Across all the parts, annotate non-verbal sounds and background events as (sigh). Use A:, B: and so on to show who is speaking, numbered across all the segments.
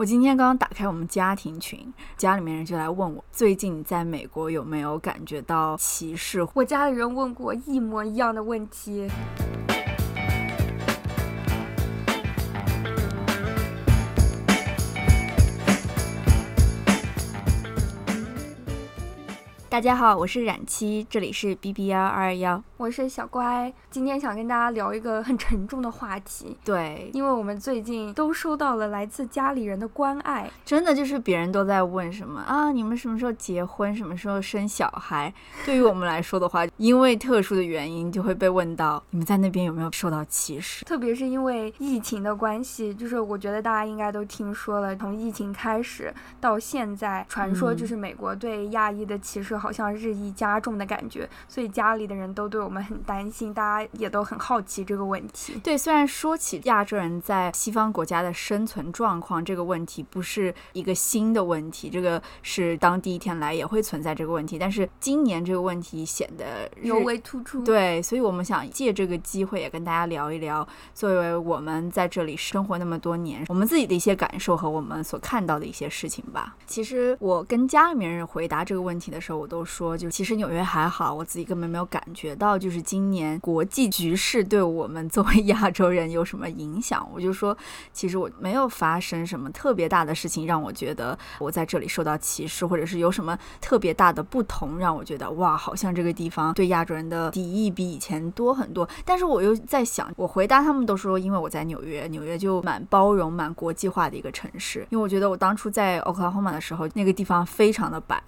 A: 我今天刚刚打开我们家庭群，家里面人就来问我，最近在美国有没有感觉到歧视？
B: 我家里人问过一模一样的问题。
A: 大家好，我是冉七，这里是 B B 幺二二幺，
B: 我是小乖。今天想跟大家聊一个很沉重的话题，
A: 对，
B: 因为我们最近都收到了来自家里人的关爱，
A: 真的就是别人都在问什么啊，你们什么时候结婚，什么时候生小孩？对于我们来说的话，(laughs) 因为特殊的原因，就会被问到你们在那边有没有受到歧视？
B: 特别是因为疫情的关系，就是我觉得大家应该都听说了，从疫情开始到现在，传说就是美国对亚裔的歧视。好像日益加重的感觉，所以家里的人都对我们很担心，大家也都很好奇这个问题。
A: 对，虽然说起亚洲人在西方国家的生存状况这个问题不是一个新的问题，这个是当第一天来也会存在这个问题，但是今年这个问题显得
B: 尤为突出。
A: 对，所以我们想借这个机会也跟大家聊一聊，作为我们在这里生活那么多年，我们自己的一些感受和我们所看到的一些事情吧。其实我跟家里面人回答这个问题的时候，我。都说，就其实纽约还好，我自己根本没有感觉到，就是今年国际局势对我们作为亚洲人有什么影响。我就说，其实我没有发生什么特别大的事情，让我觉得我在这里受到歧视，或者是有什么特别大的不同，让我觉得哇，好像这个地方对亚洲人的敌意比以前多很多。但是我又在想，我回答他们都说，因为我在纽约，纽约就蛮包容、蛮国际化的一个城市。因为我觉得我当初在 Oklahoma 的时候，那个地方非常的白。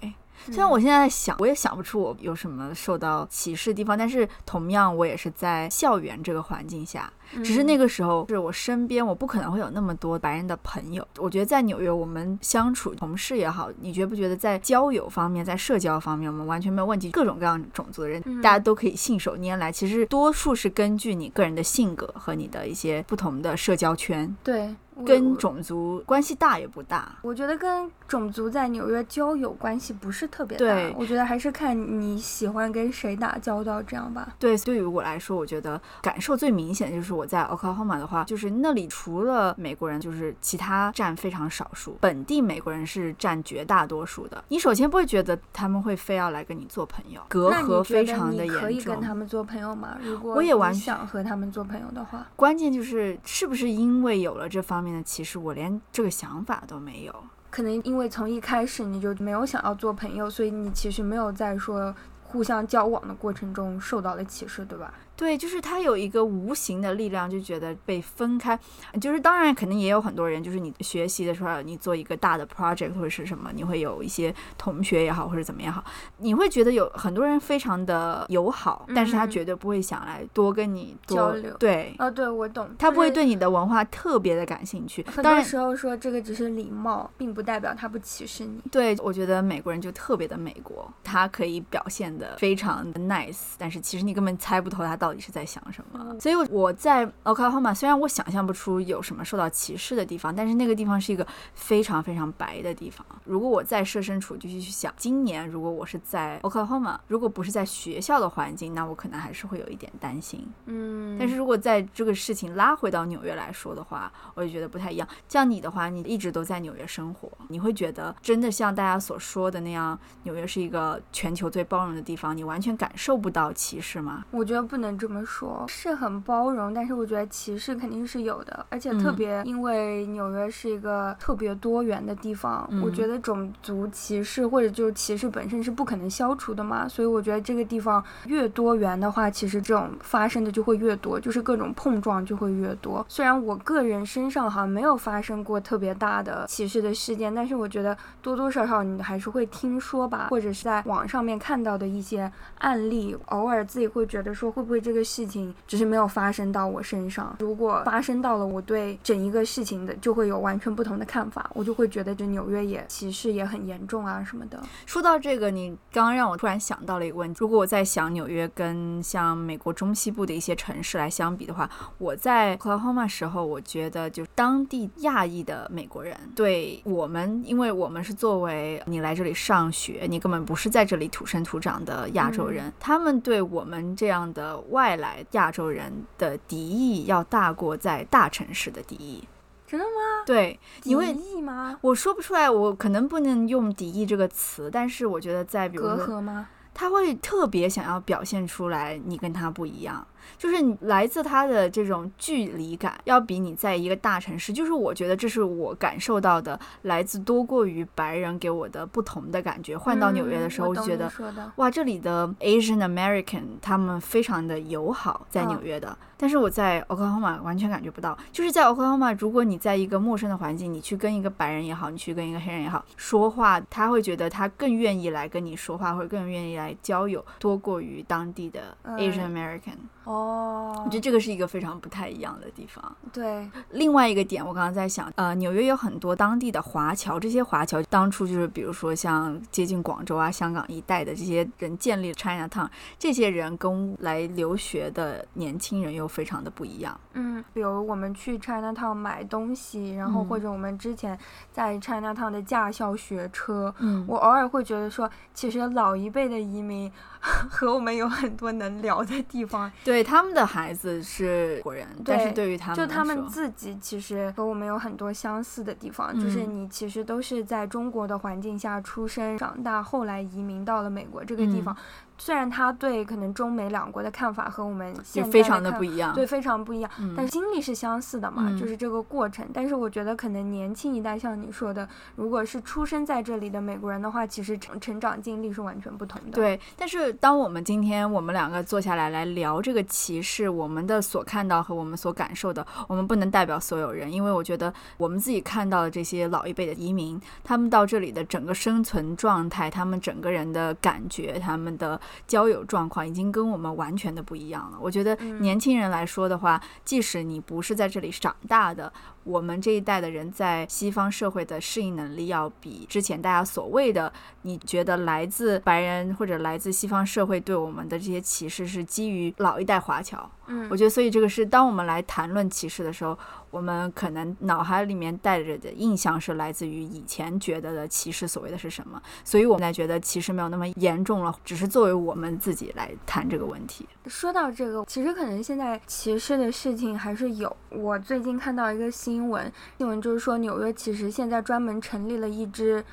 A: 虽然我现在想，我也想不出我有什么受到歧视的地方，但是同样我也是在校园这个环境下，只是那个时候是我身边，我不可能会有那么多白人的朋友。我觉得在纽约，我们相处同事也好，你觉不觉得在交友方面，在社交方面，我们完全没有问题？各种各样种族的人，大家都可以信手拈来。其实多数是根据你个人的性格和你的一些不同的社交圈。
B: 对。
A: 跟种族关系大也不大，
B: 我觉得跟种族在纽约交友关系不是特别
A: 大。对，
B: 我觉得还是看你喜欢跟谁打交道这样吧。
A: 对，对于我来说，我觉得感受最明显的就是我在 Oklahoma 的话，就是那里除了美国人，就是其他占非常少数，本地美国人是占绝大多数的。你首先不会觉得他们会非要来跟你做朋友，隔阂非常的严重。
B: 可以跟他们做朋友吗？如果
A: 我也完
B: 想和他们做朋友的话，
A: 关键就是是不是因为有了这方。面的歧视，我连这个想法都没有。
B: 可能因为从一开始你就没有想要做朋友，所以你其实没有在说互相交往的过程中受到了歧视，对吧？
A: 对，就是他有一个无形的力量，就觉得被分开。就是当然，肯定也有很多人，就是你学习的时候，你做一个大的 project 或者是什么，你会有一些同学也好，或者怎么样好，你会觉得有很多人非常的友好，但是他绝对不会想来多跟你
B: 交流。
A: 对，
B: 啊，对我懂。
A: 他不会对你的文化特别的感兴趣。
B: 很多时候说这个只是礼貌，并不代表他不歧视你。
A: 对，我觉得美国人就特别的美国，他可以表现的非常的 nice，但是其实你根本猜不透他到。到底是在想什么？所以我在 Oklahoma，虽然我想象不出有什么受到歧视的地方，但是那个地方是一个非常非常白的地方。如果我再设身处地去想，今年如果我是在 Oklahoma，如果不是在学校的环境，那我可能还是会有一点担心。
B: 嗯，
A: 但是如果在这个事情拉回到纽约来说的话，我就觉得不太一样。像你的话，你一直都在纽约生活，你会觉得真的像大家所说的那样，纽约是一个全球最包容的地方，你完全感受不到歧视吗？
B: 我觉得不能。这么说，是很包容，但是我觉得歧视肯定是有的，而且特别因为纽约是一个特别多元的地方，我觉得种族歧视或者就是歧视本身是不可能消除的嘛，所以我觉得这个地方越多元的话，其实这种发生的就会越多，就是各种碰撞就会越多。虽然我个人身上好像没有发生过特别大的歧视的事件，但是我觉得多多少少你还是会听说吧，或者是在网上面看到的一些案例，偶尔自己会觉得说会不会这。个事情只是没有发生到我身上。如果发生到了，我对整一个事情的就会有完全不同的看法。我就会觉得这纽约也歧视也很严重啊什么的。
A: 说到这个，你刚刚让我突然想到了一个问题。如果我在想纽约跟像美国中西部的一些城市来相比的话，我在 Oklahoma 时候，我觉得就当地亚裔的美国人对我们，因为我们是作为你来这里上学，你根本不是在这里土生土长的亚洲人，他们对我们这样的外来亚洲人的敌意要大过在大城市的敌意。
B: 真的吗？
A: 对，因为
B: 敌意吗？
A: 我说不出来，我可能不能用敌意这个词，但是我觉得在比如
B: 隔
A: 说，
B: 阂吗？
A: 他会特别想要表现出来你跟他不一样。就是你来自他的这种距离感，要比你在一个大城市，就是我觉得这是我感受到的来自多过于白人给我的不同的感觉。换到纽约的时候，
B: 我
A: 就觉得哇，这里的 Asian American 他们非常的友好，在纽约的。但是我在 Oklahoma 完全感觉不到。就是在 Oklahoma，如果你在一个陌生的环境，你去跟一个白人也好，你去跟一个黑人也好说话，他会觉得他更愿意来跟你说话，或者更愿意来交友，多过于当地的 Asian American。
B: 哦，
A: 我觉得这个是一个非常不太一样的地方。
B: 对，
A: 另外一个点，我刚刚在想，呃，纽约有很多当地的华侨，这些华侨当初就是比如说像接近广州啊、香港一带的这些人建立 China Town，这些人跟来留学的年轻人又非常的不一样。
B: 嗯，比如我们去 China Town 买东西，然后
A: 嗯
B: 或者我们之前在 China Town 的驾校学车，
A: 嗯
B: 我偶尔会觉得说，其实老一辈的移民 (laughs) 和我们有很多能聊的地方，
A: 对，他们的孩子是国人，但是对于他们
B: 就他们自己其实和我们有很多相似的地方，就是
A: 嗯
B: 你其实都是在中国的环境下出生长大，后来移民到了美国这个地
A: 嗯
B: 方。虽然他对可能中美两国的看法和我们现在
A: 非常的不一样。
B: 对，非常不一样。
A: 嗯
B: 但是经历是相似的嘛，
A: 嗯
B: 就是这个过程。但是我觉得可能年轻一代像你说的，如果是出生在这里的美国人的话，其实成成长经历是完全不同的。，
A: 对，但是当我们今天我们两个坐下来来聊这个歧视，我们的所看到和我们所感受的，我们不能代表所有人，因为我觉得我们自己看到的这些老一辈的移民，他们到这里的整个生存状态，他们整个人的感觉，他们的交友状况，已经跟我们完全的不一样了。我觉得
B: 嗯
A: 年轻人来说的话，即使你不是在这里长大的，我们这一代的人在西方社会的适应能力，要比之前大家所谓的你觉得来自白人或者来自西方社会对我们的这些歧视是基于老一代华侨。
B: 嗯
A: 我觉得，所以这个是当我们来谈论歧视的时候，我们可能脑海里面带着的印象是来自于以前觉得的歧视所谓的是什么，所以我们才觉得歧视没有那么严重了，只是作为我们自己来谈这个问题。
B: 说到这个，其实可能现在歧视的事情还是有。我最近看到一个新闻，新闻就是说纽约其实现在专门成立了一支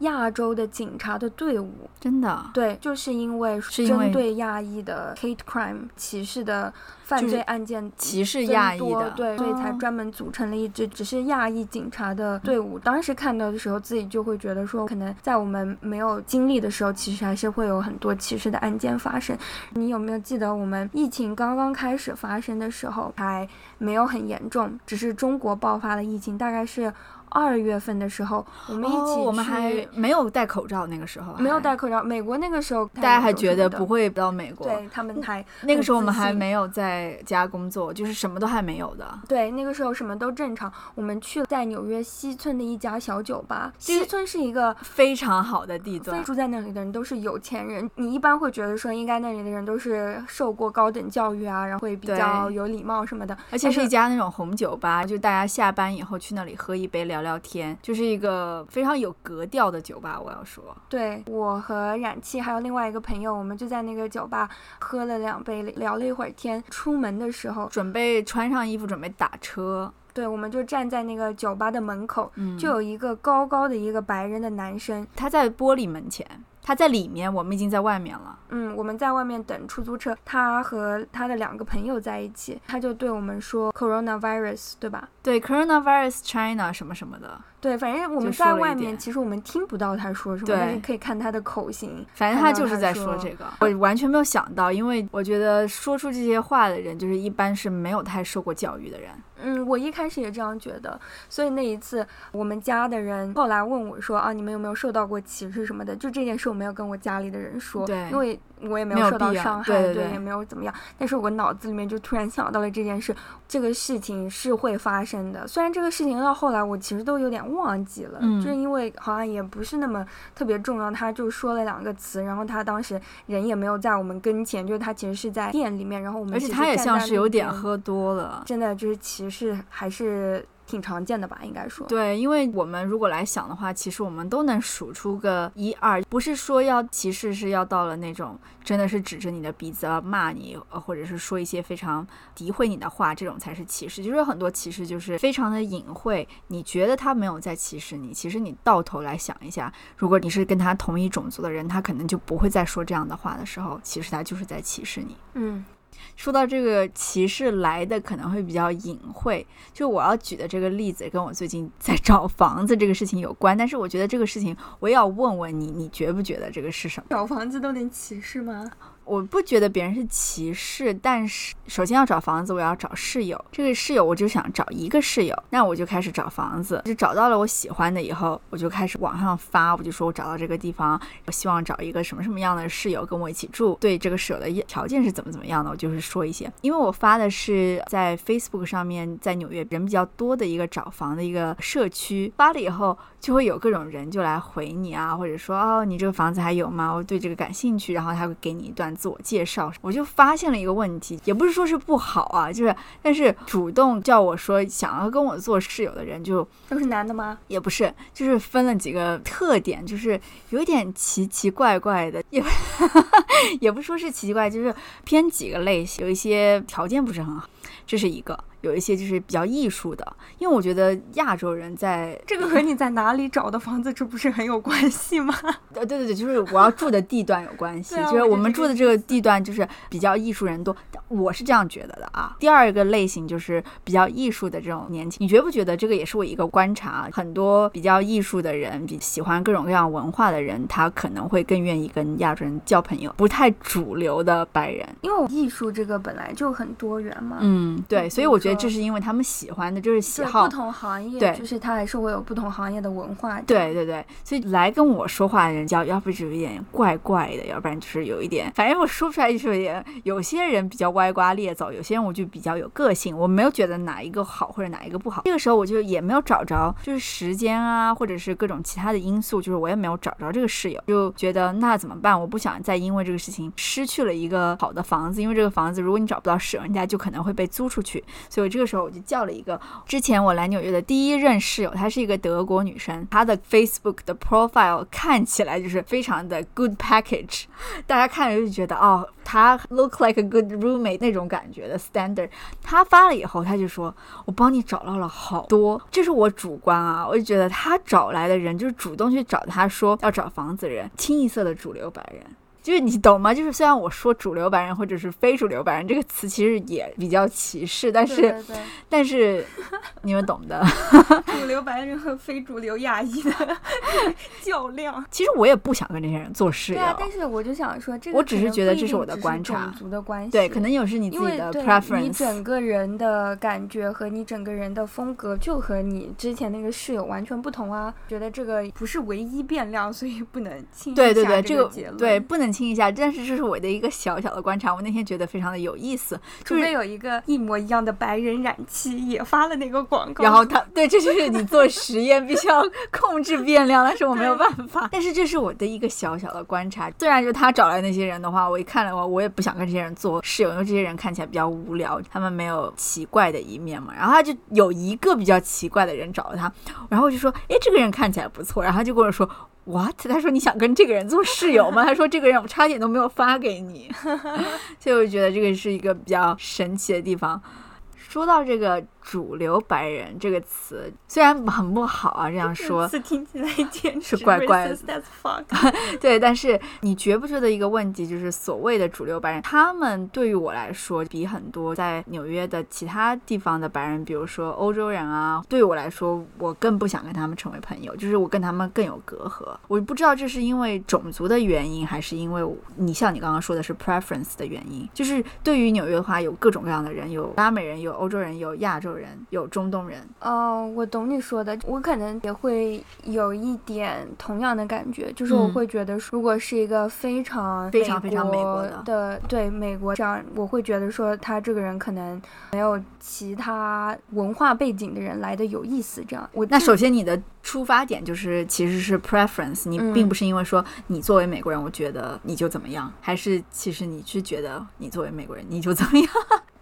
B: 亚洲的警察的队伍。
A: 真的，
B: 对，就是因为针对亚裔的 hate crime 歧视的犯罪案件
A: 歧视亚裔的，
B: 多对，所以才
A: 哦
B: 专门组成了一支只是亚裔警察的队伍。当时看到的时候，自己就会觉得说，可能在我们没有经历的时候，其实还是会有很多歧视的案件发生。你有没有记得我们疫情刚刚开始发生的时候，还没有很严重，只是中国爆发了疫情，大概是二月份的时候，我们一起
A: 哦，我们
B: 去
A: 还没有戴口罩，那个时候
B: 没有戴口罩。美国那个时候
A: 大家还觉得不
B: 会，
A: 到美国。
B: 对他们还
A: 那个时候我们还没有在家工作，就是什么都还没有的。
B: 对，那个时候什么都正常。我们去了在纽约西村的一家小酒吧。西村是一个
A: 非常好的地段，
B: 住在那里的人都是有钱人，你一般会觉得说，应该那里的人都是受过高等教育啊，然后会比较有礼貌什么的。
A: 而且是一家那种红酒吧，就大家下班以后去那里喝一杯聊聊聊天，就是一个非常有格调的酒吧。我要说，
B: 对我和冉气还有另外一个朋友，我们就在那个酒吧喝了两杯，聊了一会儿天。出门的时候，
A: 准备穿上衣服准备打车，
B: 对，我们就站在那个酒吧的门口，
A: 嗯，
B: 就有一个高高的一个白人的男生，
A: 他在玻璃门前，他在里面，我们已经在外面了。
B: 嗯，我们在外面等出租车，他和他的两个朋友在一起，他就对我们说 coronavirus，对吧？
A: 对，coronavirus China 什么什么的，
B: 对，反正我们在外面，其实我们听不到他说什么，但是可以看他的口型。
A: 反正他就是在说这个。我完全没有想到，因为我觉得说出这些话的人，就是一般是没有太受过教育的人。
B: 嗯，我一开始也这样觉得，所以那一次我们家的人后来问我说啊，你们有没有受到过歧视什么的？就这件事我没有跟我家里的人说，
A: 对
B: 因为我也没
A: 没有
B: 受到伤害，
A: 对对对
B: 也没有怎么样。但是我脑子里面就突然想到了这件事，这个事情是会发生的。虽然这个事情到后来我其实都有点忘记了，
A: 嗯
B: 就是因为好像也不是那么特别重要，他就说了两个词，然后他当时人也没有在我们跟前，就是他其实是在店里面，然后我们
A: 而且
B: 其实
A: 他也像是有点喝多了。
B: 真的就是歧视还是挺常见的吧，应该说。
A: 对，因为我们如果来想的话，其实我们都能数出个一二，不是说要歧视，是要到了那种真的是指着你的鼻子要骂你，或者是说一些非常诋毁你的话，这种才是歧视。就是有很多歧视就是非常的隐晦，你觉得他没有在歧视你，其实你到头来想一下，如果你是跟他同一种族的人，他可能就不会再说这样的话的时候，其实他就是在歧视你。
B: 嗯。
A: 说到这个歧视来的可能会比较隐晦，就我要举的这个例子跟我最近在找房子这个事情有关，但是我觉得这个事情我也要问问你，你觉不觉得这个是什么？
B: 找房子都能歧视吗？
A: 我不觉得别人是歧视，但是首先要找房子，我要找室友。这个室友我就想找一个室友，那我就开始找房子，就找到了我喜欢的以后，我就开始网上发，我就说我找到这个地方，我希望找一个什么什么样的室友跟我一起住，对这个舍的条件是怎么怎么样的，我就是说一些。因为我发的是在 Facebook 上面，在纽约人比较多的一个找房的一个社区，发了以后就会有各种人就来回你啊，或者说哦你这个房子还有吗？我对这个感兴趣，然后他会给你一段。自我介绍，我就发现了一个问题，也不是说是不好啊，就是但是主动叫我说想要跟我做室友的人，就
B: 都是男的吗？
A: 也不是，就是分了几个特点，就是有点奇奇怪怪的，也 (laughs) 也不说是奇奇怪，就是偏几个类型，有一些条件不是很好，这是一个。有一些就是比较艺术的，因为我觉得亚洲人在
B: 这个和你在哪里找的房子，这不是很有关系吗？(laughs)
A: 呃，对对对，就是我要住的地段有关系，就是我们住的这个地段就是比较艺术人多，我是这样觉得的啊。第二个类型就是比较艺术的这种年轻，你觉不觉得这个也是我一个观察？很多比较艺术的人，比喜欢各种各样文化的人，他可能会更愿意跟亚洲人交朋友，不太主流的白人，
B: 因为艺术这个本来就很多元嘛。
A: 嗯，对，所以我觉得。这是因为他们喜欢的，就是喜好
B: 不同行业，对，就是他还是会有不同行业的文化。
A: 对对对，所以来跟我说话的人，叫要不就有点怪怪的，要不然就是有一点，反正我说不出来，就是有点。有些人比较歪瓜裂枣，有些人我就比较有个性。我没有觉得哪一个好或者哪一个不好。这个时候我就也没有找着，就是时间啊，或者是各种其他的因素，就是我也没有找着这个室友，就觉得那怎么办？我不想再因为这个事情失去了一个好的房子，因为这个房子如果你找不到室友，人家就可能会被租出去。所以。所以这个时候我就叫了一个之前我来纽约的第一任室友，她是一个德国女生，她的 Facebook 的 profile 看起来就是非常的 good package，(laughs) 大家看着就觉得哦，她 look like a good roommate 那种感觉的 standard。她发了以后，她就说我帮你找到了好多，这是我主观啊，我就觉得她找来的人就是主动去找她说要找房子人，清一色的主流白人。就是你懂吗？就是虽然我说主流白人或者是非主流白人这个词其实也比较歧视，但是 (laughs) 但是你们懂的。(laughs) (laughs)
B: 主流白人和非主流亚裔的较量。
A: 其实我也不想跟这些人做室友。对
B: 啊，但是我就想说，这
A: 个我只是觉得这
B: 是
A: 我的观察。
B: 种族的关系。
A: 对，可能有是你自己的 preference。
B: 你整个人的感觉和你整个人的风格就和你之前那个室友完全不同啊！觉得这个不是唯一变量，所以不能轻易
A: 对对对，
B: 这
A: 个对不能。听一下，但是这是我的一个小小的观察。我那天觉得非常的有意思，就是
B: 有一个一模一样的白人染漆也发了那个广告，
A: 然后他对，这就是你做实验必须要控制变量，但是我没有办法。但是这是我的一个小小的观察。虽然就他找来那些人的话，我一看的话，我也不想跟这些人做室友，因为这些人看起来比较无聊，他们没有奇怪的一面嘛。然后他就有一个比较奇怪的人找了他，然后我就说，哎，这个人看起来不错，然后他就跟我说。What？他说你想跟这个人做室友吗？他说这个人我差点都没有发给你，(laughs) 所以我觉得这个是一个比较神奇的地方。说到这个。主流白人这个词虽然很不好啊，这样说
B: 词听起来简
A: 直是怪怪的。(laughs) 对，但是你觉不觉得一个问题就是所谓的主流白人，他们对于我来说，比很多在纽约的其他地方的白人，比如说欧洲人啊，对于我来说，我更不想跟他们成为朋友，就是我跟他们更有隔阂。我不知道这是因为种族的原因，还是因为你像你刚刚说的是 preference 的原因。就是对于纽约的话，有各种各样的人，有拉美人，有欧洲人，有亚洲人。人有中东人
B: 哦，我懂你说的，我可能也会有一点同样的感觉，就是我会觉得，如果是一个非常
A: 非常非常美国
B: 的，对美国这样，我会觉得说他这个人可能没有其他文化背景的人来的有意思。这样，我
A: 那首先你的出发点就是其实是 preference，你并不是因为说你作为美国人，我觉得你就怎么样，还是其实你是觉得你作为美国人你就怎么样。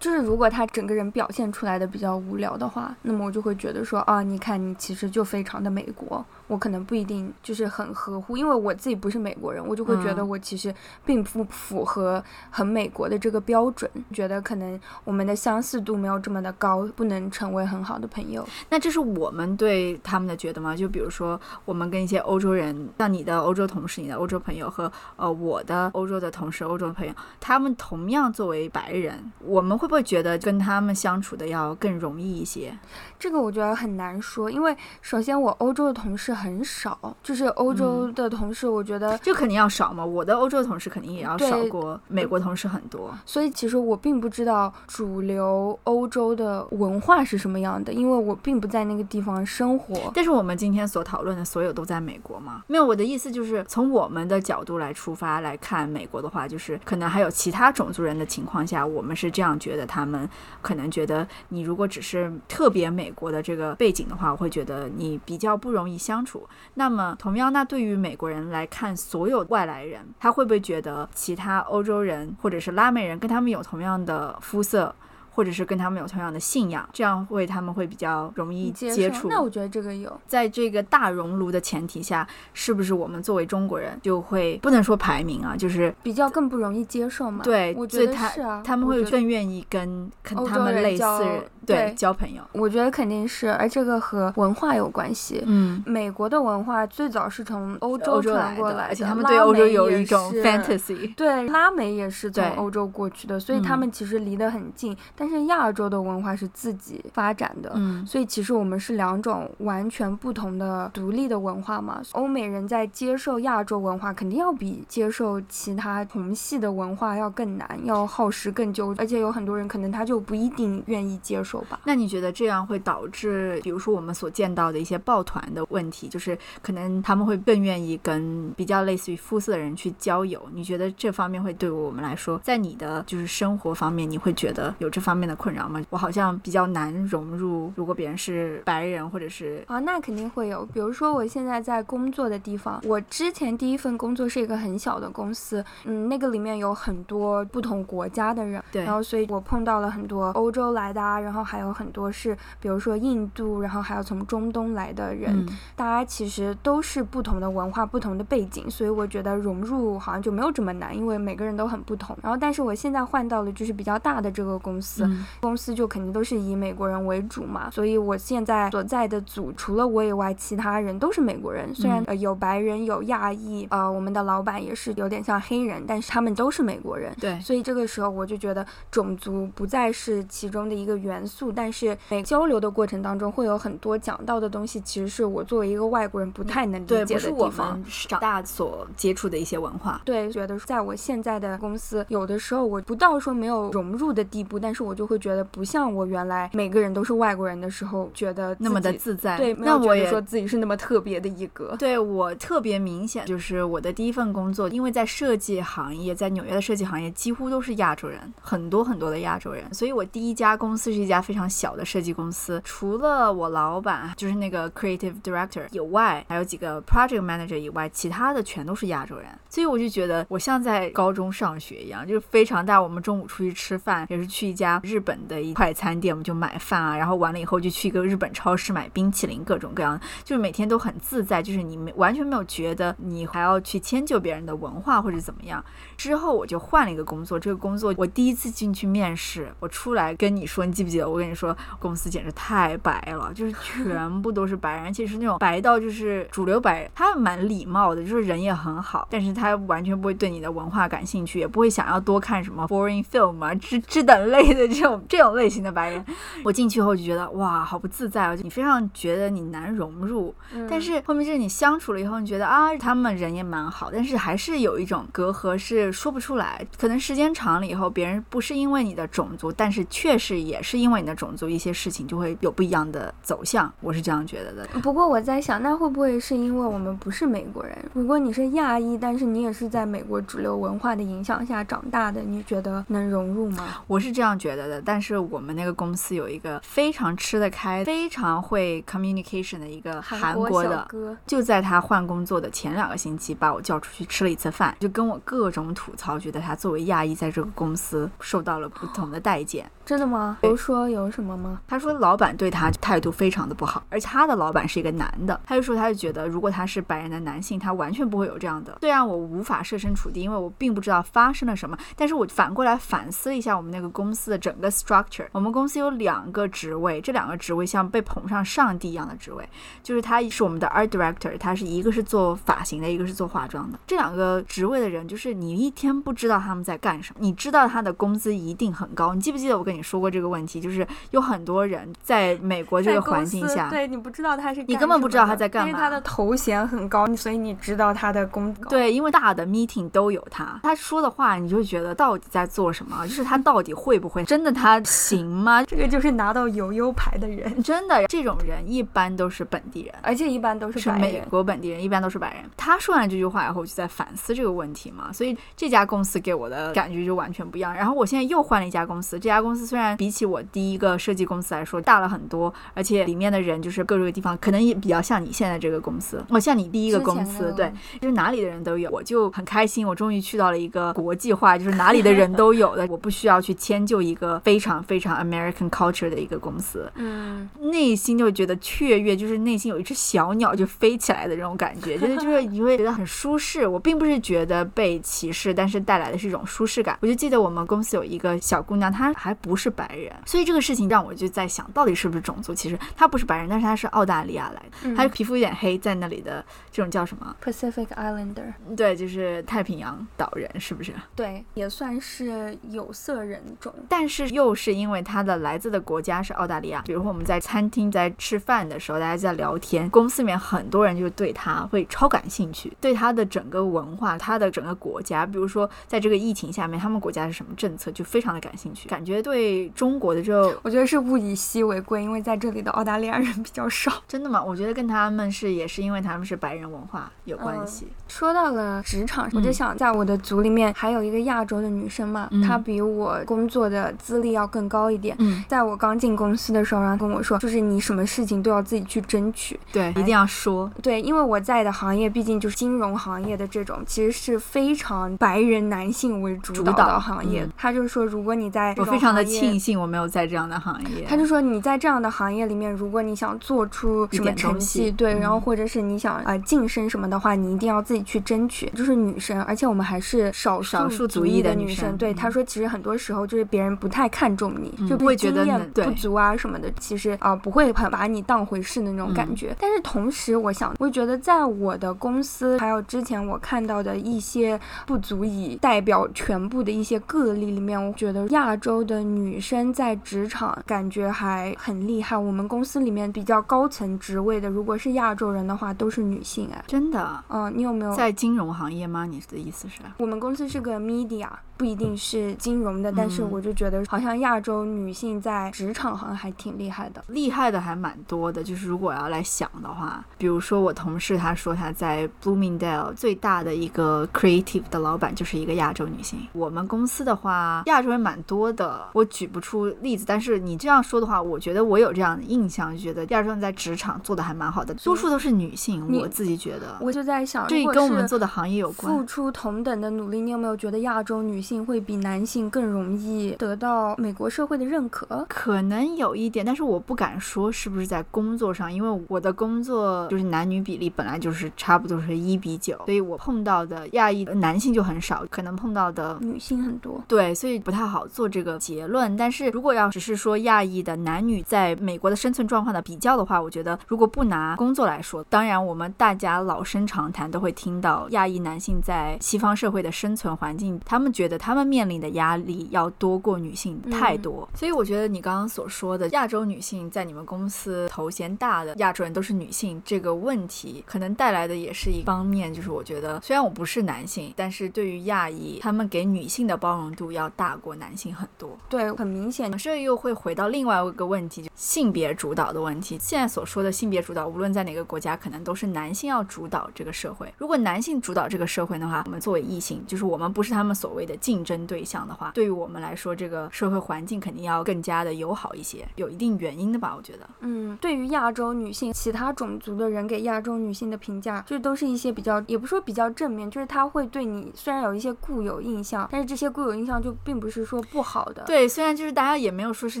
B: 就是如果他整个人表现出来的比较无聊的话，那么我就会觉得说啊，你看你其实就非常的美国。我可能不一定就是很合乎，因为我自己不是美国人，我就会觉得我其实并不符合很美国的这个标准，觉得可能我们的相似度没有这么的高，不能成为很好的朋友。
A: 那这是我们对他们的觉得吗？就比如说我们跟一些欧洲人，像你的欧洲同事、你的欧洲朋友和呃我的欧洲的同事、欧洲的朋友，他们同样作为白人，我们会不会觉得跟他们相处的要更容易一些？
B: 这个我觉得很难说，因为首先我欧洲的同事很少，就是欧洲的同事，我觉得
A: 就肯定要少嘛。我的欧洲同事肯定也要少过美国同事很多，
B: 所以其实我并不知道主流欧洲的文化是什么样的，因为我并不在那个地方生活。
A: 但是我们今天所讨论的所有都在美国吗？没有，我的意思就是从我们的角度来出发来看美国的话，就是可能还有其他种族人的情况下，我们是这样觉得，他们可能觉得你如果只是特别美。美国的这个背景的话，我会觉得你比较不容易相那么，同样，那对于美国人来看，所有外来人，他会不会觉得其他欧洲人或者是拉美人跟他们有同样的肤色？或者是跟他们有同样的信仰，这样会他们会比较容易接触。
B: 那我觉得这个有，
A: 在这个大熔炉的前提下，是不是我们作为中国人就会不能说排名啊，就是
B: 比较更不容易接受嘛？
A: 对，
B: 我觉得
A: 是啊，他们会更愿意跟跟他们类似
B: 人
A: 对交朋友。
B: 我觉得肯定是，而这个和文化有关系。
A: 嗯，
B: 美国的文化最早是从欧洲传过来的，
A: 而且他们对欧洲有一种 fantasy。
B: 对，拉美也是从欧洲过去的，所以他们其实离得很近。但是亚洲的文化是自己发展的，
A: 嗯，
B: 所以其实我们是两种完全不同的独立的文化嘛。欧美人在接受亚洲文化，肯定要比接受其他同系的文化要更难，要耗时更久，而且有很多人可能他就不一定愿意接受吧。
A: 那你觉得这样会导致，比如说我们所见到的一些抱团的问题，就是可能他们会更愿意跟比较类似于肤色的人去交友？你觉得这方面会对我们来说，在你的就是生活方面，你会觉得有这方面的困扰吗？我好像比较难融入，如果别人是白人或者是
B: 啊，那肯定会有。比如说我现在在工作的地方，我之前第一份工作是一个很小的公司，嗯，那个里面有很多不同国家的人，
A: 对，
B: 然后所以我碰到了很多欧洲来的啊，然后还有很多是比如说印度，然后还有从中东来的人，大家其实都是不同的文化、不同的背景，所以我觉得融入好像就没有这么难，因为每个人都很不同。然后但是我现在换到了就是比较大的这个公司，公司就。肯定都是以美国人为主嘛，所以我现在所在的组除了我以外，其他人都是美国人。虽然呃有白人有亚裔，呃我们的老板也是有点像黑人，但是他们都是美国人。
A: 对，
B: 所以这个时候我就觉得种族不再是其中的一个元素，但是每交流的过程当中会有很多讲到的东西，其实是我作为一个外国人不太能理解的地
A: 方。不是我们长大所接触的一些文化。
B: 对，觉得在我现在的公司，有的时候我不到说没有融入的地步，但是我就会觉得不像。我原来每个人都是外国人的时候，觉得
A: 那么的自在。
B: 对，
A: 那我也
B: 说自己是那么特别的一个。
A: 对我特别明显，就是我的第一份工作，因为在设计行业，在纽约的设计行业几乎都是亚洲人，很多很多的亚洲人。所以我第一家公司是一家非常小的设计公司，除了我老板就是那个 creative director 以外，还有几个 project manager 以外，其他的全都是亚洲人。所以我就觉得我像在高中上学一样，就是非常大。我们中午出去吃饭，也是去一家日本的一。快餐店我们就买饭啊，然后完了以后就去一个日本超市买冰淇淋，各种各样，就是每天都很自在，就是你没完全没有觉得你还要去迁就别人的文化或者怎么样。之后我就换了一个工作，这个工作我第一次进去面试，我出来跟你说，你记不记得？我跟你说，公司简直太白了，就是全部都是白人，而且是那种白到就是主流白人，他蛮礼貌的，就是人也很好，但是他完全不会对你的文化感兴趣，也不会想要多看什么 foreign film 啊，之之等类的这种这种类型。的白人，我进去后就觉得哇，好不自在啊！你非常觉得你难融入，但是后面就是你相处了以后，你觉得啊，他们人也蛮好，但是还是有一种隔阂，是说不出来。可能时间长了以后，别人不是因为你的种族，但是确实也是因为你的种族，一些事情就会有不一样的走向。我是这样觉得的。
B: 不过我在想，那会不会是因为我们不是美国人？如果你是亚裔，但是你也是在美国主流文化的影响下长大的，你觉得能融入吗？
A: 我是这样觉觉得的。但是我们那个公司有一个非常吃得开、非常会 communication 的一个韩国的，就在他换工作的前两个星期，把我叫出去吃了一次饭，就跟我各种吐槽，觉得他作为亚裔在这个公司受到了不同的待见。(gasps)
B: 真的吗？比如说有什么吗？
A: 他说老板对他态度非常的不好，而且他的老板是一个男的。他就说他就觉得如果他是白人的男性，他完全不会有这样的。虽然我无法设身处地，因为我并不知道发生了什么，但是我反过来反思一下我们那个公司的整个 structure。我们公司有两个职位，这两个职位像被捧上上帝一样的职位，就是他是我们的 art director，他是一个是做发型的，一个是做化妆的。这两个职位的人，就是你一天不知道他们在干什么，你知道他的工资一定很高。你记不记得我跟你说过这个问题？就是有很多人在美国这个环境下，
B: 对你不知道他是，
A: 你根本不知道他在干嘛。
B: 因为他的头衔很高，所以你知道他的工资。
A: 对，因为大的 meeting 都有他，他说的话你就觉得到底在做什么？就是他到底会不会真的？他行吗？
B: 这个就是拿到有优牌的人，(laughs)
A: 真的这种人一般都是本地人，
B: 而且一般都
A: 是
B: 美
A: 国本地人，一般都是白人。他说完这句话以后，我就在反思这个问题嘛。所以这家公司给我的感觉就完全不一样。然后我现在又换了一家公司，这家公司虽然比起我第一个设计公司来说大了很多，而且里面的人就是各个地方可能也比较像你现在这个公司，哦，像你第一个公司，对，就是哪里的人都有，我就很开心，我终于去到了一个国际化，就是哪里的人都有的，(laughs) 我不需要去迁就一个非常非常 American culture 的一个公司，
B: 嗯，
A: 内心就觉得雀跃，就是内心有一只小鸟就飞起来的这种感觉，(laughs) 就是就是你会觉得很舒适。我并不是觉得被歧视，但是带来的是一种舒适感。我就记得我们公司有一个小姑娘，她还不是白人，所以这个事情让我就在想到底是不是种族歧视。她不是白人，但是她是澳大利亚来的，她皮肤有点黑，在那里的这种叫什么
B: Pacific Islander，
A: 对，就是太平洋岛人，是不是？
B: 对，也算是有色人种，
A: 但是又是因为他的来自的国家是澳大利亚。比如说我们在餐厅在吃饭的时候，大家在聊天，公司里面很多人就对他会超感兴趣，对他的整个文化，他的整个国家，比如说在这个疫情下面，他们国家是什么政策，就非常的感兴趣。感觉对中国的就，
B: 我觉得是物以稀为贵，因为在这里的澳大利亚人比较少。(laughs)
A: 真的吗？我觉得跟他们是也是因为他们是白人文化有关系。
B: 说到了职场，我就想在我的组里面还有一个亚洲的女生嘛，她比我工作的资历要更高一点。
A: 嗯，
B: 在我刚进公司的时候，然后跟我说，就是你什么事情都要自己去争取，
A: 对，一定要说。
B: 对，因为我在的行业毕竟就是金融行业的这种，其实是非常白人男性为主导的行业。他就说，如果你在
A: 我非常的庆幸我没有在这样的行业。
B: 他就说你在这样的行业里面，如果你想做出什么成绩，对，然后或者是你想呃晋升什么的话，你一定要自己去争取。就是女生，而且我们还是少数族裔的女生。对，他说，其实很多时候就是别人不太看重你，就不
A: 会觉得
B: 不足啊什么的。其实啊，不会很把你当回事的那种感觉。但是同时，我想，我觉得在我的公司，还有之前我看到的一些不足以代表全部的一些个例里面，我觉得亚洲的女生在职场感觉还很厉害。我们公司里面比较高层职位的，如果是亚洲人的话，都是女性哎，
A: 真的。
B: 嗯，你有没有
A: 在金融行业吗？你的意思是？
B: 我们公司是个 media。不一定是金融的，但是我就觉得好像亚洲女性在职场好像还挺厉害的，
A: 厉害的还蛮多的。就是如果要来想的话，比如说我同事她说她在 Bloomingdale 最大的一个 creative 的老板就是一个亚洲女性。我们公司的话，亚洲人蛮多的，我举不出例子，但是你这样说的话，我觉得我有这样的印象，就觉得亚洲人在职场做的还蛮好的，多数都是女性。我自己觉得，
B: 我就在想，
A: 这跟我们做的行业有关。
B: 付出同等的努力，你有没有觉得亚洲女性？性会比男性更容易得到美国社会的认可，
A: 可能有一点，但是我不敢说是不是在工作上，因为我的工作就是男女比例本来就是差不多是一比九，所以我碰到的亚裔男性就很少，可能碰到的
B: 女性很多。
A: 对，所以不太好做这个结论。但是如果要只是说亚裔的男女在美国的生存状况的比较的话，我觉得如果不拿工作来说，当然我们大家老生常谈都会听到亚裔男性在西方社会的生存环境，他们觉得。他们面临的压力要多过女性太多，所以我觉得你刚刚所说的亚洲女性在你们公司头衔大的亚洲人都是女性这个问题，可能带来的也是一方面，就是我觉得虽然我不是男性，但是对于亚裔，他们给女性的包容度要大过男性很多。
B: 对，很明显，
A: 这又会回到另外一个问题，就性别主导的问题。现在所说的性别主导，无论在哪个国家，可能都是男性要主导这个社会。如果男性主导这个社会的话，我们作为异性，就是我们不是他们所谓的。竞争对象的话，对于我们来说，这个的社会环境肯定要更加的友好一些，有一定原因的吧？我觉得。
B: 嗯，对于亚洲女性，其他种族的人给亚洲女性的评价，就都是一些比较，也不说比较正面，就是他会对你虽然有一些固有印象，但是这些固有印象就并不是说不好的。
A: 对，虽然就是大家也没有说是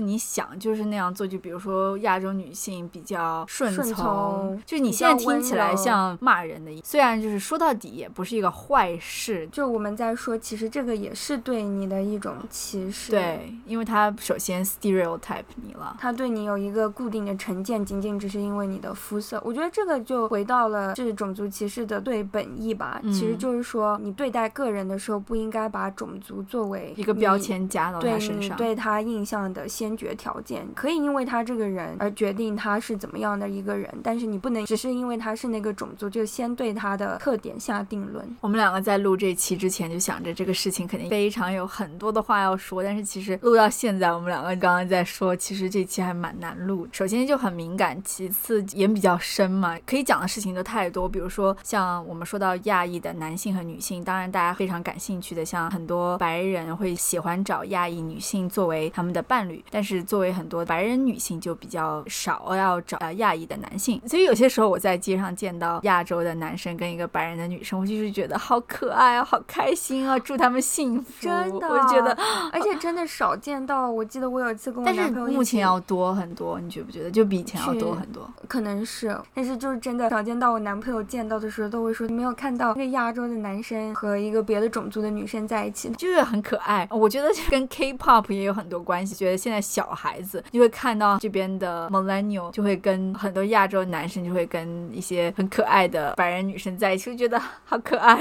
A: 你想就是那样做，就比如说亚洲女性比较顺从，就你现在听起来像骂人的，虽然就是说到底也不是一个坏事。
B: 就我们在说，其实这个也是对你的一种歧视。
A: 对，因为他首先 stereotype 你了，
B: 他对你有一个固定的成见，仅仅只是因为你的肤色。我觉得这个就回到了是种族歧视的对本意吧，其实就是说你对待个人的时候不应该把种族作为
A: 一个标签加到他身上，
B: 对他印象的先决条件。可以因为他这个人而决定他是怎么样的一个人，但是你不能只是因为他是那个种族就先对他的特点下定论。
A: 我们两个在录这期之前就想着这个事情肯定非常有很多的话要说，但是其实录到现在，我们两个刚刚在说，其实这期还蛮难录。首先就很敏感，其次也比较深嘛，可以讲的事情都太多。比如说像我们说到亚裔的男性和女性，当然大家非常感兴趣的，像很多白人会喜欢找亚裔女性作为他们的伴侣，但是作为很多白人女性就比较少要找呃亚裔的男性。所以有些时候我在街上见到亚洲的男生跟一个白人的女生，我就是觉得好可爱啊，好开心啊，祝他们幸福。
B: 真的，
A: 我觉得，
B: 而且真的少见到。我记得我有一次跟我男朋友，但是
A: 目前要多很多，你觉不觉得？就比以前要多很多。
B: 可能是，但是就是真的少见到我男朋友见到的时候都会说，没有看到一个亚洲的男生和一个别的种族的女生在一起，
A: 就是很可爱。我觉得跟 K-pop 也有很多关系。觉得现在小孩子就会看到这边的 Millennial 就会跟很多亚洲男生就会跟一些很可爱的白人女生在一起，就觉得好可爱。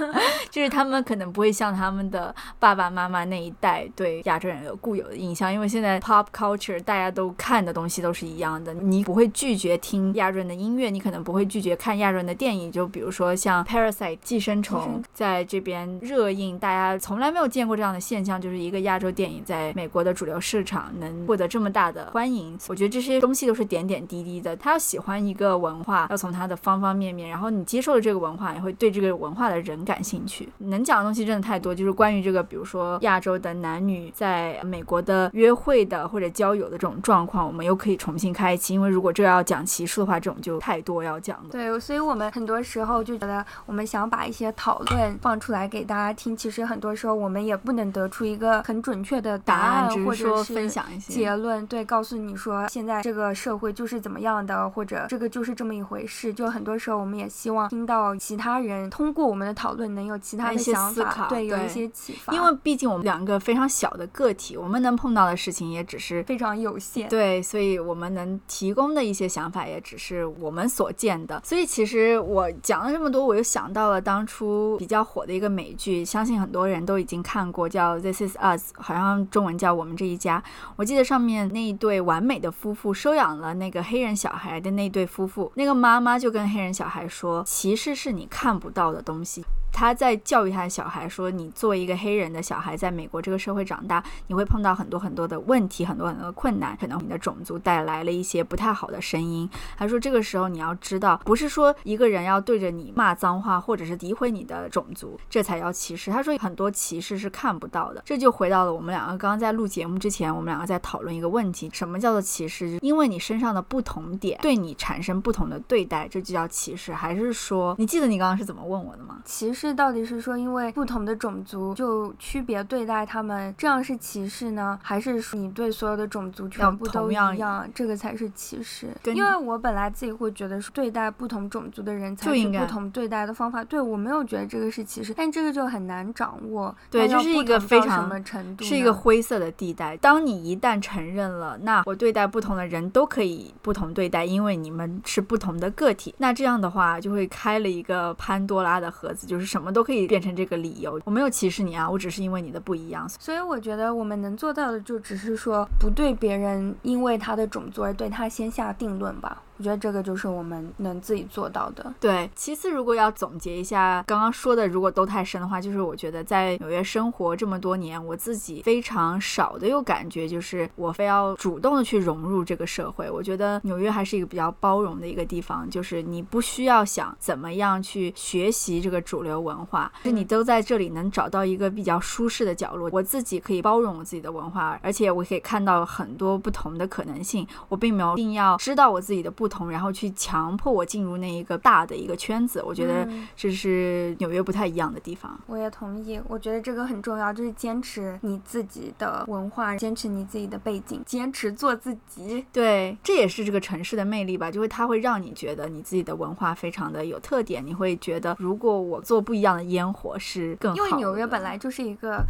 A: (laughs) 就是他们可能不会像他们的爸爸妈妈那一代对亚洲人有固有的印象，因为现在 pop culture 大家都看的东西都是一样的，你不会拒绝听亚洲人的音乐，你可能不会拒绝看亚洲人的电影。就比如说像 Parasite 寄生虫在这边热映，大家从来没有见过这样的现象，就是一个亚洲电影在美国的主流市场能获得这么大的欢迎。我觉得这些东西都是点点滴滴的。他要喜欢一个文化，要从他的方方面面，然后你接受了这个文化，也会对这个文化的人感兴趣。能讲的东西真的太多，就是关于这个，比如说亚洲的男女在美国的约会的或者交友的这种状况，我们又可以重新开一期。因为如果这要讲歧视的话，这种就太多要讲了。
B: 对，所以我们很多时候就觉得，我们想把一些讨论放出来给大家听，其实很多时候我们也不能得出一个很准确的答案，或者
A: 是分享一些
B: 结论。对，告诉你说现在这个社会就是怎么样的，或者这个就是这么一回事。就很多时候我们也希望听到其他人通过我们的讨论能有其他的想法，对，有一些启发。
A: 因为毕竟我们两个非常小的个体，我们能碰到的事情也只是
B: 非常有限。
A: 对，所以我们能提供的一些想法也只是我们所见的。所以其实我讲了这么多，我又想到了当初比较火的一个美剧，相信很多人都已经看过，叫《This Is Us》，好像中文叫《我们这一家》。我记得上面那一对完美的夫妇收养了那个黑人小孩的那对夫妇，那个妈妈就跟黑人小孩说：“歧视是你看不到的东西。”他在教育他的小孩说：“你作为一个黑人的小孩，在美国这个社会长大，你会碰到很多很多的问题，很多很多的困难，可能你的种族带来了一些不太好的声音。”他说：“这个时候你要知道，不是说一个人要对着你骂脏话，或者是诋毁你的种族，这才叫歧视。”他说：“很多歧视是看不到的。”这就回到了我们两个刚刚在录节目之前，我们两个在讨论一个问题：什么叫做歧视？因为你身上的不同点对你产生不同的对待，这就叫歧视？还是说，你记得你刚刚是怎么问我的吗？
B: 歧视视到底是说？因为不同的种族就区别对待他们，这样是歧视呢，还是你对所有的种族全部都一样，这个才是歧视？因为我本来自己会觉得是对待不同种族的人才是不同对待的方法，对我没有觉得这个是歧视，但这个就很难掌握。
A: 对，就是一个非常
B: 什么程度？
A: 是一个灰色的地带。当你一旦承认了，那我对待不同的人都可以不同对待，因为你们是不同的个体。那这样的话就会开了一个潘多拉的盒子，就是什么都可以变成。这个理由，我没有歧视你啊，我只是因为你的不一样。
B: 所以我觉得我们能做到的，就只是说不对别人因为他的种族而对他先下定论吧。我觉得这个就是我们能自己做到的。
A: 对，其次，如果要总结一下刚刚说的，如果都太深的话，就是我觉得在纽约生活这么多年，我自己非常少的有感觉，就是我非要主动的去融入这个社会。我觉得纽约还是一个比较包容的一个地方，就是你不需要想怎么样去学习这个主流文化，就你都在这里能找到一个比较舒适的角落。我自己可以包容我自己的文化，而且我可以看到很多不同的可能性。我并没有一定要知道我自己的不同，然后去强迫我进入那一个大的一个圈子。我觉得这是纽约不太一样的地方。
B: 我也同意，我觉得这个很重要，就是坚持你自己的文化，坚持你自己的背景，坚持做自己。
A: 对，这也是这个城市的魅力吧，就是它会让你觉得你自己的文化非常的有特点。你会觉得，如果我做不一样的烟火是更好。
B: 因为纽约本来就是一个。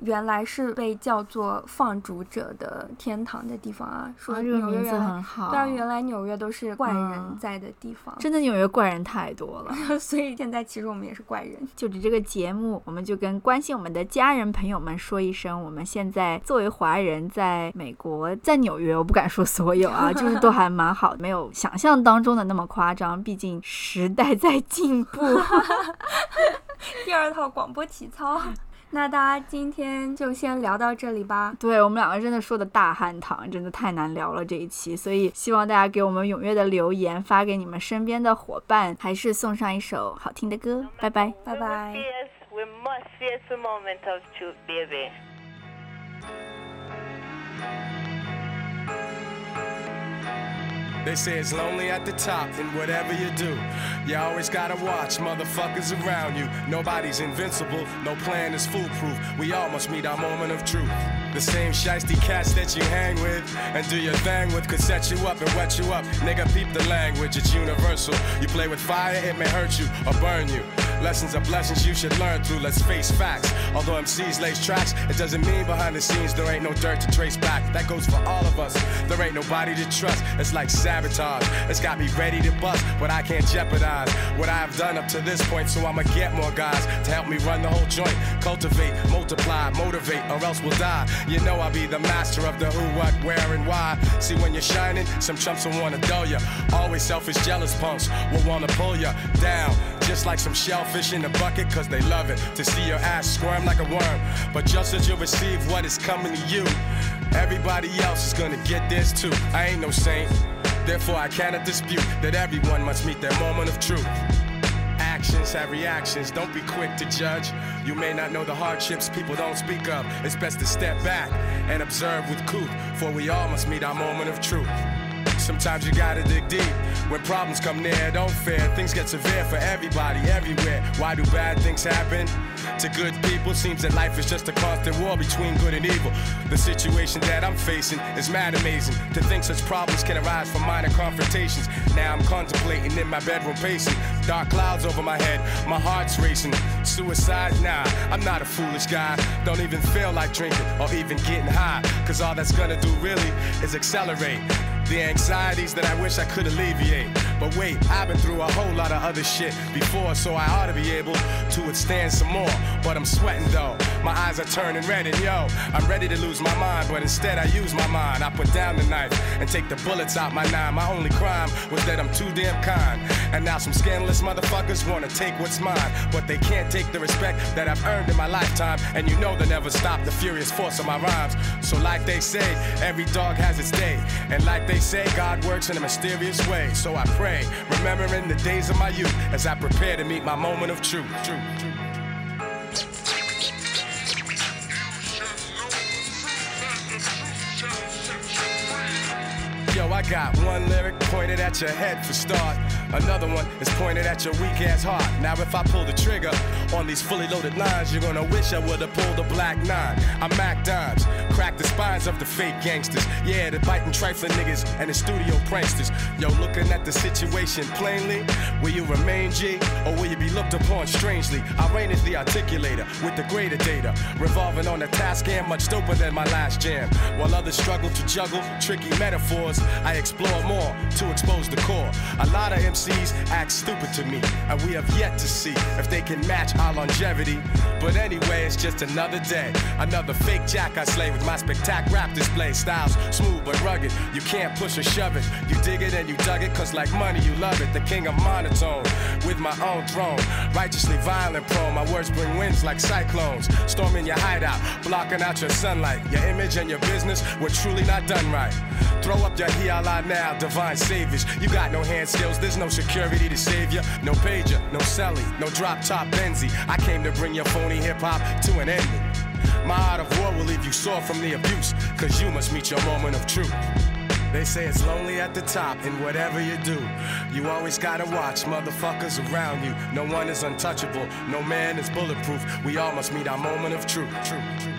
B: 原来是被叫做放逐者的天堂的地方啊，说纽约
A: 很好。
B: 但原来纽约都是怪人在的地方，
A: 真的纽约怪人太多了。(laughs)
B: 所以现在其实我们也是怪人。
A: 就着这个节目，我们就跟关心我们的家人朋友们说一声，我们现在作为华人在美国，在纽约，我不敢说所有啊，(laughs) 就是都还蛮好，没有想象当中的那么夸张。毕竟时代在进步。(laughs)
B: 第二套广播体操。那大家今天就先聊到这里吧。
A: 对我们两个真的说的大汉堂，真的太难聊了这一期，所以希望大家给我们踊跃的留言，发给你们身边的伙伴，还是送上一首好听的歌。拜拜，
B: 拜拜。
C: They say it's lonely at the top, and whatever you do, you always gotta watch motherfuckers around you. Nobody's invincible, no plan is foolproof. We all must meet our moment of truth. The same shiesty cats that you hang with and do your thing with could set you up and wet you up. Nigga, peep the language, it's universal. You play with fire, it may hurt you or burn you. Lessons are blessings you should learn through, let's face facts. Although MCs lace tracks, it doesn't mean behind the scenes there ain't no dirt to trace back. That goes for all of us. There ain't nobody to trust. It's like sabotage. It's got me ready to bust, but I can't jeopardize what I've done up to this point. So I'ma get more guys to help me run the whole joint. Cultivate, multiply, motivate, or else we'll die. You know I'll be the master of the who, what, where, and why. See when you're shining, some chumps will wanna dull ya. Always selfish, jealous punks will wanna pull ya down just like some shellfish in a bucket, cause they love it to see your ass squirm like a worm. But just as you receive what is coming to you, everybody else is gonna get this too. I ain't no saint, therefore I cannot dispute that everyone must meet their moment of truth. Actions have reactions, don't be quick to judge. You may not know the hardships people don't speak of. It's best to step back and observe with cool, for we all must meet our moment of truth. Sometimes you gotta dig deep. When problems come near, don't fear. Things get severe for everybody, everywhere. Why do bad things happen? To good people, seems that life is just a constant war between good and evil. The situation that I'm facing is mad amazing. To think such problems can arise from minor confrontations. Now I'm contemplating in my bedroom pacing. Dark clouds over my head, my heart's racing. Suicide? Nah, I'm not a foolish guy. Don't even feel like drinking or even getting high. Cause all that's gonna do really is accelerate the anxieties that I wish I could alleviate. But wait, I've been through a whole lot of other shit before, so I ought to be able to withstand some more. But I'm sweating though, my eyes are turning red, and yo, I'm ready to lose my mind, but instead I use my mind. I put down the knife and take the bullets out my nine. My only crime was that I'm too damn kind. And now some scandalous motherfuckers wanna take what's mine, but they can't take the respect that I've earned in my lifetime. And you know they'll never stop the furious force of my rhymes. So, like they say, every dog has its day. And like they say, God works in a mysterious way. So I pray, remembering the days of my youth as I prepare to meet my moment of truth. truth. Yo, I got one lyric pointed at your head for start. Another one is pointed at your weak ass heart. Now, if I pull the trigger on these fully loaded lines, you're gonna wish I would've pulled a black nine. I'm Mac Dimes, crack the spines of the fake gangsters. Yeah, the biting trifling niggas and the studio pranksters. Yo, looking at the situation plainly, will you remain G or will you be looked upon strangely? I reign as the articulator with the greater data, revolving on a task and much doper than my last jam. While others struggle to juggle tricky metaphors, I explore more to expose the core. A lot of act stupid to me, and we have yet to see if they can match our longevity. But anyway, it's just another day, another fake jack I slay with my spectac rap display. Styles smooth but rugged, you can't push or shove it. You dig it and you dug it, cause like money, you love it. The king of monotone, with my own throne. Righteously violent prone, my words bring winds like cyclones. Storming your hideout, blocking out your sunlight. Your image and your business were truly not done right. Throw up your hiala now, divine saviors. You got no hand skills, there's no security to save you. No pager, no celly, no drop top Benzie. I came to bring your phony hip hop to an ending. My art of war will leave you sore from the abuse, cause you must meet your moment of truth. They say it's lonely at the top, and whatever you do, you always gotta watch motherfuckers around you. No one is untouchable, no man is bulletproof. We all must meet our moment of truth. truth, truth.